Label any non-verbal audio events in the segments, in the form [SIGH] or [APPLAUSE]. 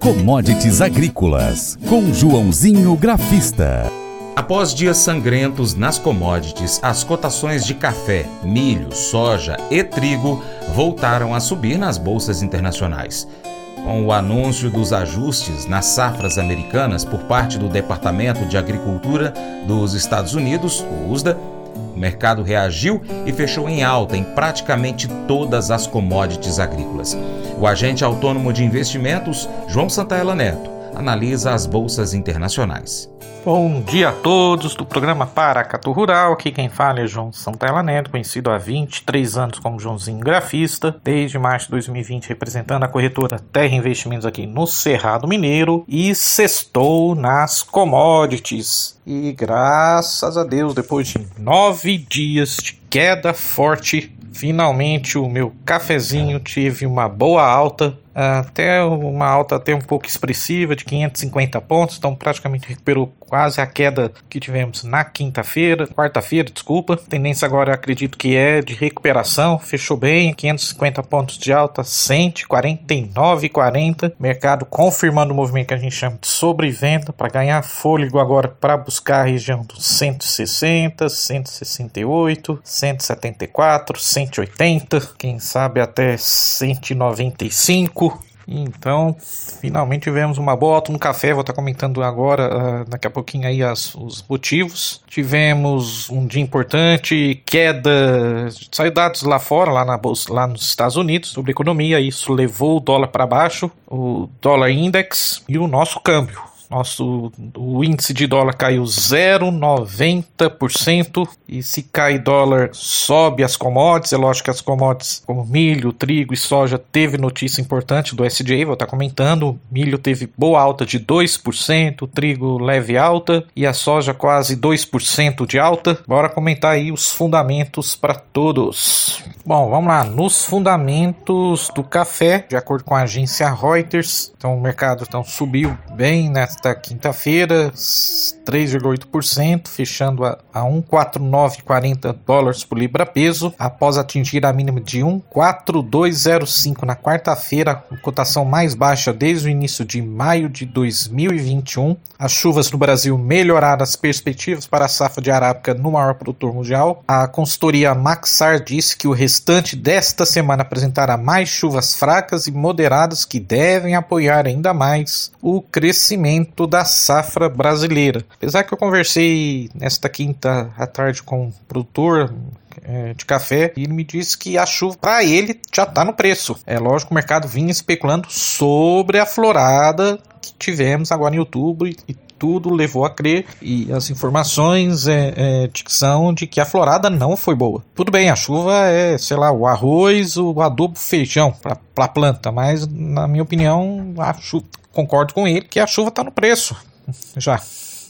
Commodities Agrícolas, com Joãozinho Grafista. Após dias sangrentos nas commodities, as cotações de café, milho, soja e trigo voltaram a subir nas bolsas internacionais. Com o anúncio dos ajustes nas safras americanas por parte do Departamento de Agricultura dos Estados Unidos, o USDA, mercado reagiu e fechou em alta em praticamente todas as commodities agrícolas. O agente autônomo de investimentos, João Santaella Neto, analisa as bolsas internacionais. Bom dia a todos do programa Paracatu Rural. Aqui quem fala é João Santella Neto, conhecido há 23 anos como Joãozinho Grafista, desde março de 2020 representando a corretora Terra Investimentos aqui no Cerrado Mineiro e sextou nas commodities. E graças a Deus, depois de nove dias de queda forte, finalmente o meu cafezinho teve uma boa alta até uma alta até um pouco expressiva de 550 pontos, então praticamente recuperou quase a queda que tivemos na quinta-feira, quarta-feira, desculpa. Tendência agora acredito que é de recuperação, fechou bem, 550 pontos de alta, 149,40. Mercado confirmando o movimento que a gente chama de sobrevenda para ganhar fôlego agora para buscar a região dos 160, 168, 174, 180, quem sabe até 195 então, finalmente tivemos uma boa alta no café. Vou estar comentando agora, uh, daqui a pouquinho aí, as, os motivos. Tivemos um dia importante, queda, saiu dados lá fora, lá, na lá nos Estados Unidos, sobre economia. Isso levou o dólar para baixo, o dólar index e o nosso câmbio. Nosso o índice de dólar caiu 0,90% e se cai dólar sobe as commodities. É lógico que as commodities como milho, trigo e soja teve notícia importante do SDA, vou estar comentando. Milho teve boa alta de 2%, trigo leve alta e a soja quase 2% de alta. Bora comentar aí os fundamentos para todos. Bom, vamos lá. Nos fundamentos do café, de acordo com a agência Reuters, então o mercado então, subiu bem nesta nesta quinta-feira, 3,8%, fechando a, a 1,4940 dólares por libra peso, após atingir a mínima de 1,4205 na quarta-feira, cotação mais baixa desde o início de maio de 2021. As chuvas no Brasil melhoraram as perspectivas para a safra de arábica no maior produtor mundial. A consultoria Maxar disse que o restante desta semana apresentará mais chuvas fracas e moderadas que devem apoiar ainda mais o crescimento crescimento da safra brasileira. Apesar que eu conversei nesta quinta à tarde com um produtor é, de café e ele me disse que a chuva para ele já está no preço. É lógico o mercado vinha especulando sobre a florada que tivemos agora em outubro e, tudo levou a crer e as informações é, é, são de que a florada não foi boa. Tudo bem, a chuva é, sei lá, o arroz, o adubo, feijão para a planta, mas na minha opinião, acho, concordo com ele que a chuva está no preço já.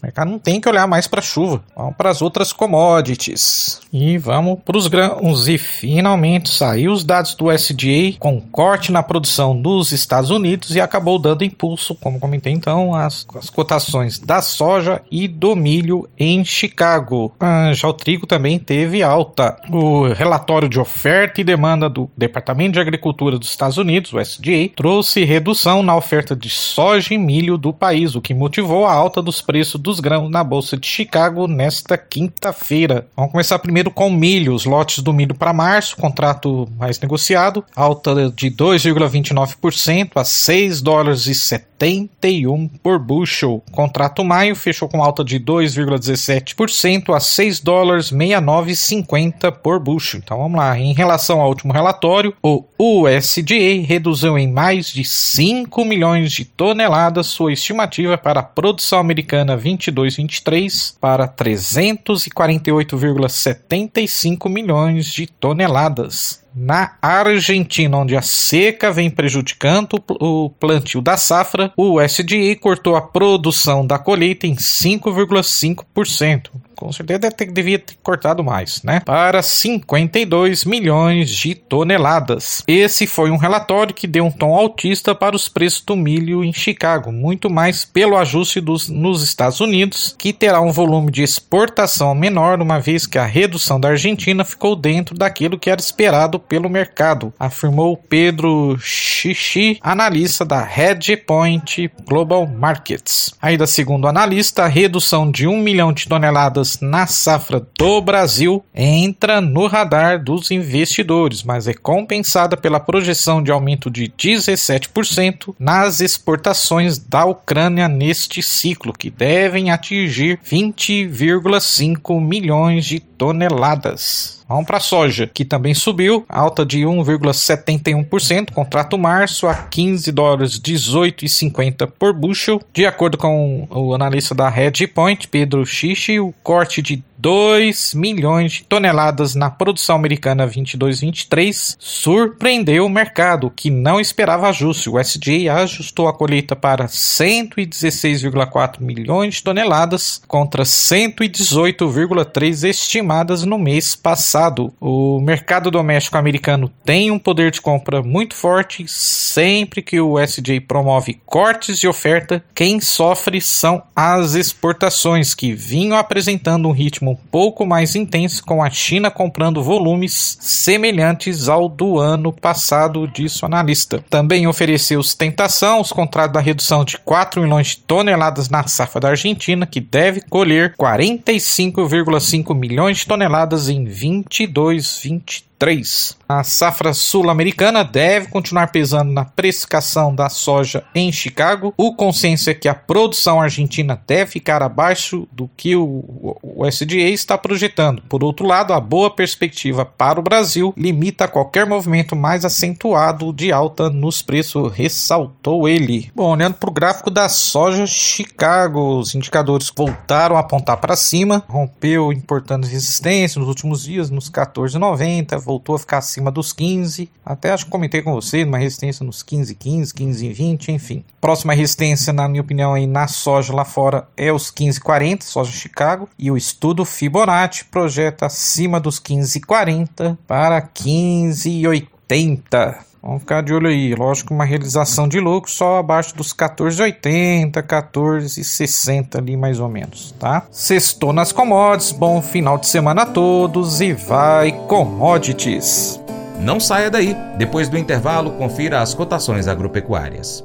O mercado não tem que olhar mais para a chuva. Vamos para as outras commodities. E vamos para os grãos. E finalmente saiu os dados do SDA com corte na produção dos Estados Unidos e acabou dando impulso, como comentei então, às, às cotações da soja e do milho em Chicago. Ah, já o trigo também teve alta. O relatório de oferta e demanda do Departamento de Agricultura dos Estados Unidos, o SDA, trouxe redução na oferta de soja e milho do país, o que motivou a alta dos preços dos grãos na Bolsa de Chicago nesta quinta-feira. Vamos começar primeiro com milho, os lotes do milho para março, contrato mais negociado, alta de 2,29% a 6 dólares e 71 por bushel. Contrato maio fechou com alta de 2,17% a 6 dólares 69,50 por bushel. Então vamos lá, em relação ao último relatório, o USDA reduziu em mais de 5 milhões de toneladas sua estimativa para a produção americana 22-23 para 348,75 milhões de toneladas. Na Argentina, onde a seca vem prejudicando o plantio da safra, o USDA cortou a produção da colheita em 5,5%. Com certeza deve ter, devia ter cortado mais, né? Para 52 milhões de toneladas. Esse foi um relatório que deu um tom altista para os preços do milho em Chicago, muito mais pelo ajuste dos, nos Estados Unidos, que terá um volume de exportação menor, uma vez que a redução da Argentina ficou dentro daquilo que era esperado pelo mercado, afirmou Pedro Xixi, analista da Hedgepoint Global Markets. Ainda segundo o analista, a redução de 1 milhão de toneladas na safra do Brasil entra no radar dos investidores, mas é compensada pela projeção de aumento de 17% nas exportações da Ucrânia neste ciclo, que devem atingir 20,5 milhões de toneladas. Vamos para a soja, que também subiu, alta de 1,71%, contrato março a 15 dólares 18,50 por bushel. De acordo com o analista da Hedgepoint, Pedro Xixi, o corte de 2 milhões de toneladas na produção americana 22-23 surpreendeu o mercado, que não esperava ajuste. O SDA ajustou a colheita para 116,4 milhões de toneladas contra 118,3 estimadas no mês passado. O mercado doméstico americano tem um poder de compra muito forte. Sempre que o SDA promove cortes de oferta, quem sofre são as exportações, que vinham apresentando um ritmo um pouco mais intenso, com a China comprando volumes semelhantes ao do ano passado, disse o analista. Também ofereceu sustentação os contratos da redução de 4 milhões de toneladas na safra da Argentina, que deve colher 45,5 milhões de toneladas em 22, 23 3. A safra sul-americana deve continuar pesando na precificação da soja em Chicago. O consenso é que a produção argentina deve ficar abaixo do que o, o SDA está projetando. Por outro lado, a boa perspectiva para o Brasil limita qualquer movimento mais acentuado de alta nos preços, ressaltou ele. Bom, olhando para o gráfico da soja Chicago, os indicadores voltaram a apontar para cima, rompeu importantes resistências nos últimos dias, nos 14,90 voltou a ficar acima dos 15. Até acho que comentei com você, uma resistência nos 15, 15, 15 e 20, enfim. Próxima resistência, na minha opinião, aí na soja lá fora é os 15,40, soja Chicago. E o estudo Fibonacci projeta acima dos 15,40 para 15,80. Vamos ficar de olho aí. Lógico, uma realização de lucro só abaixo dos 14,80, 14,60 ali mais ou menos, tá? Sextou nas commodities. Bom final de semana a todos e vai commodities. Não saia daí. Depois do intervalo, confira as cotações agropecuárias.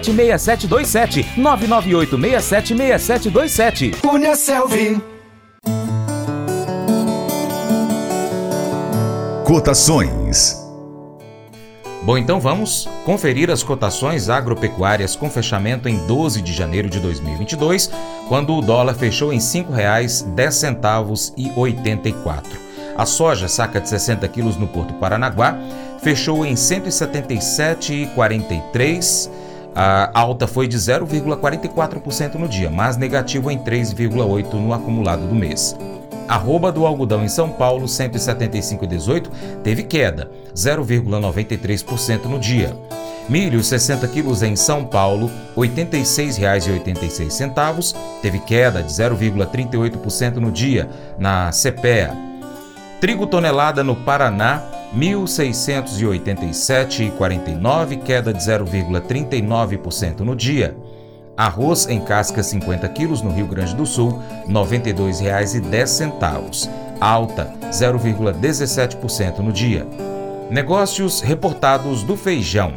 6727 998 676727. Cunha Selvi. Cotações. Bom, então vamos conferir as cotações agropecuárias com fechamento em 12 de janeiro de 2022, quando o dólar fechou em R$ 5,10 e 84. A soja, saca de 60 quilos no Porto Paranaguá, fechou em R$ 177,43 a alta foi de 0,44% no dia, mas negativo em 3,8% no acumulado do mês. Arroba do algodão em São Paulo, 175,18, teve queda, 0,93% no dia. Milho, 60 quilos em São Paulo, R$ 86,86, teve queda de 0,38% no dia, na CPEA. Trigo tonelada no Paraná, 1.687,49, queda de 0,39% no dia. Arroz em casca 50 quilos no Rio Grande do Sul, R$ 92,10, alta 0,17% no dia. Negócios reportados do feijão.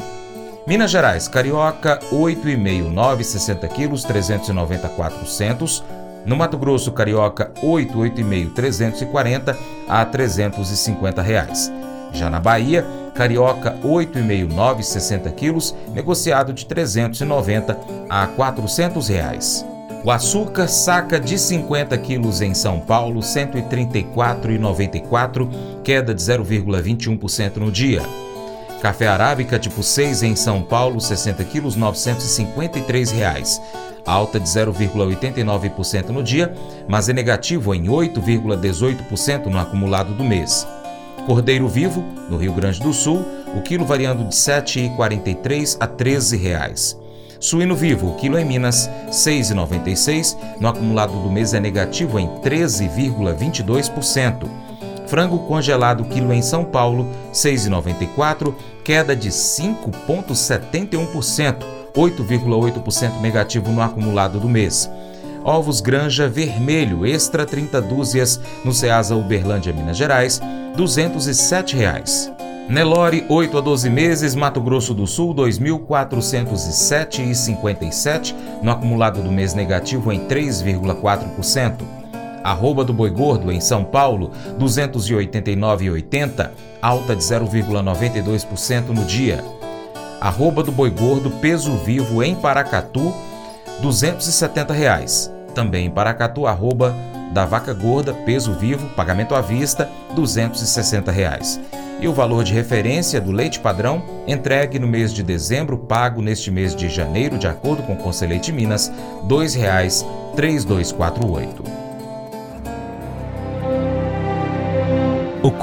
Minas Gerais, Carioca, 8,5, 60 quilos, 394 centos. No Mato Grosso, Carioca, 8, 8,5, 340 a 350 reais. Já na Bahia, carioca 8,5 60 quilos, negociado de 390 a 400 reais. O açúcar saca de 50 quilos em São Paulo, 134,94, queda de 0,21% no dia. Café arábica tipo 6 em São Paulo, 60 quilos, 953 reais, alta de 0,89% no dia, mas é negativo em 8,18% no acumulado do mês. Cordeiro vivo, no Rio Grande do Sul, o quilo variando de R$ 7,43 a 13 reais. Suíno vivo, o quilo em Minas, R$ 6,96, no acumulado do mês é negativo em 13,22%. Frango congelado, quilo em São Paulo, R$ 6,94, queda de 5,71%, 8,8% negativo no acumulado do mês. Ovos Granja Vermelho Extra 30 dúzias no Ceasa Uberlândia, Minas Gerais, 207 reais. Nelore, 8 a 12 meses, Mato Grosso do Sul, 2.407,57, no acumulado do mês negativo em 3,4%. Arroba do Boi Gordo, em São Paulo, 289,80, alta de 0,92% no dia. Arroba do Boi Gordo, peso vivo, em Paracatu, 270 reais. Também Paracatu, arroba da vaca gorda, peso vivo, pagamento à vista, R$ 260. Reais e o valor de referência do leite padrão entregue no mês de dezembro, pago neste mês de janeiro, de acordo com o Conselheite Minas, R$ 2,3248.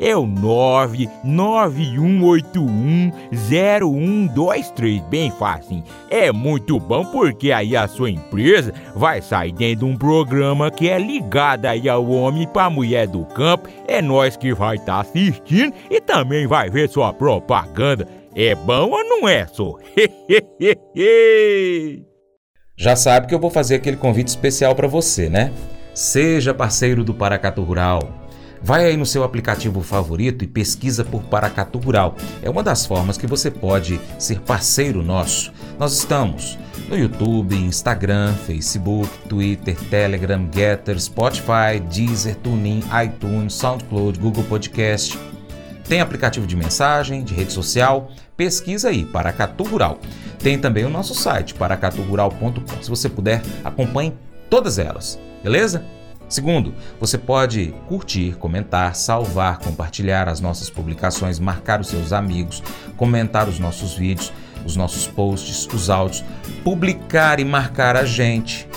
é o 991810123. Bem fácil. É muito bom porque aí a sua empresa vai sair dentro de um programa que é ligado aí ao homem para mulher do campo. É nós que vai estar tá assistindo e também vai ver sua propaganda. É bom ou não é, só? [LAUGHS] já sabe que eu vou fazer aquele convite especial para você, né? Seja parceiro do Paracatu Rural. Vai aí no seu aplicativo favorito e pesquisa por Paracatu Rural. É uma das formas que você pode ser parceiro nosso. Nós estamos no YouTube, Instagram, Facebook, Twitter, Telegram, Getter, Spotify, Deezer, TuneIn, iTunes, SoundCloud, Google Podcast. Tem aplicativo de mensagem, de rede social. Pesquisa aí, Paracatu Rural. Tem também o nosso site, paracaturural.com. Se você puder, acompanhe todas elas, beleza? Segundo, você pode curtir, comentar, salvar, compartilhar as nossas publicações, marcar os seus amigos, comentar os nossos vídeos, os nossos posts, os áudios, publicar e marcar a gente.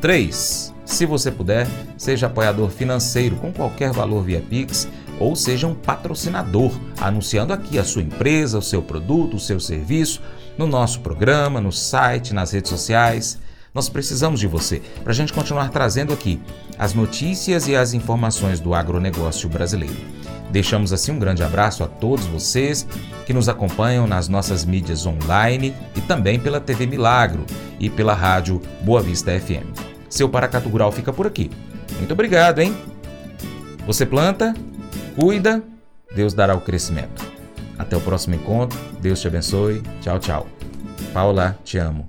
3. Se você puder, seja apoiador financeiro com qualquer valor via Pix ou seja um patrocinador, anunciando aqui a sua empresa, o seu produto, o seu serviço no nosso programa, no site, nas redes sociais. Nós precisamos de você para a gente continuar trazendo aqui as notícias e as informações do agronegócio brasileiro. Deixamos assim um grande abraço a todos vocês que nos acompanham nas nossas mídias online e também pela TV Milagro e pela rádio Boa Vista FM. Seu Paracatu Rural fica por aqui. Muito obrigado, hein? Você planta, cuida, Deus dará o crescimento. Até o próximo encontro. Deus te abençoe. Tchau, tchau. Paula, te amo.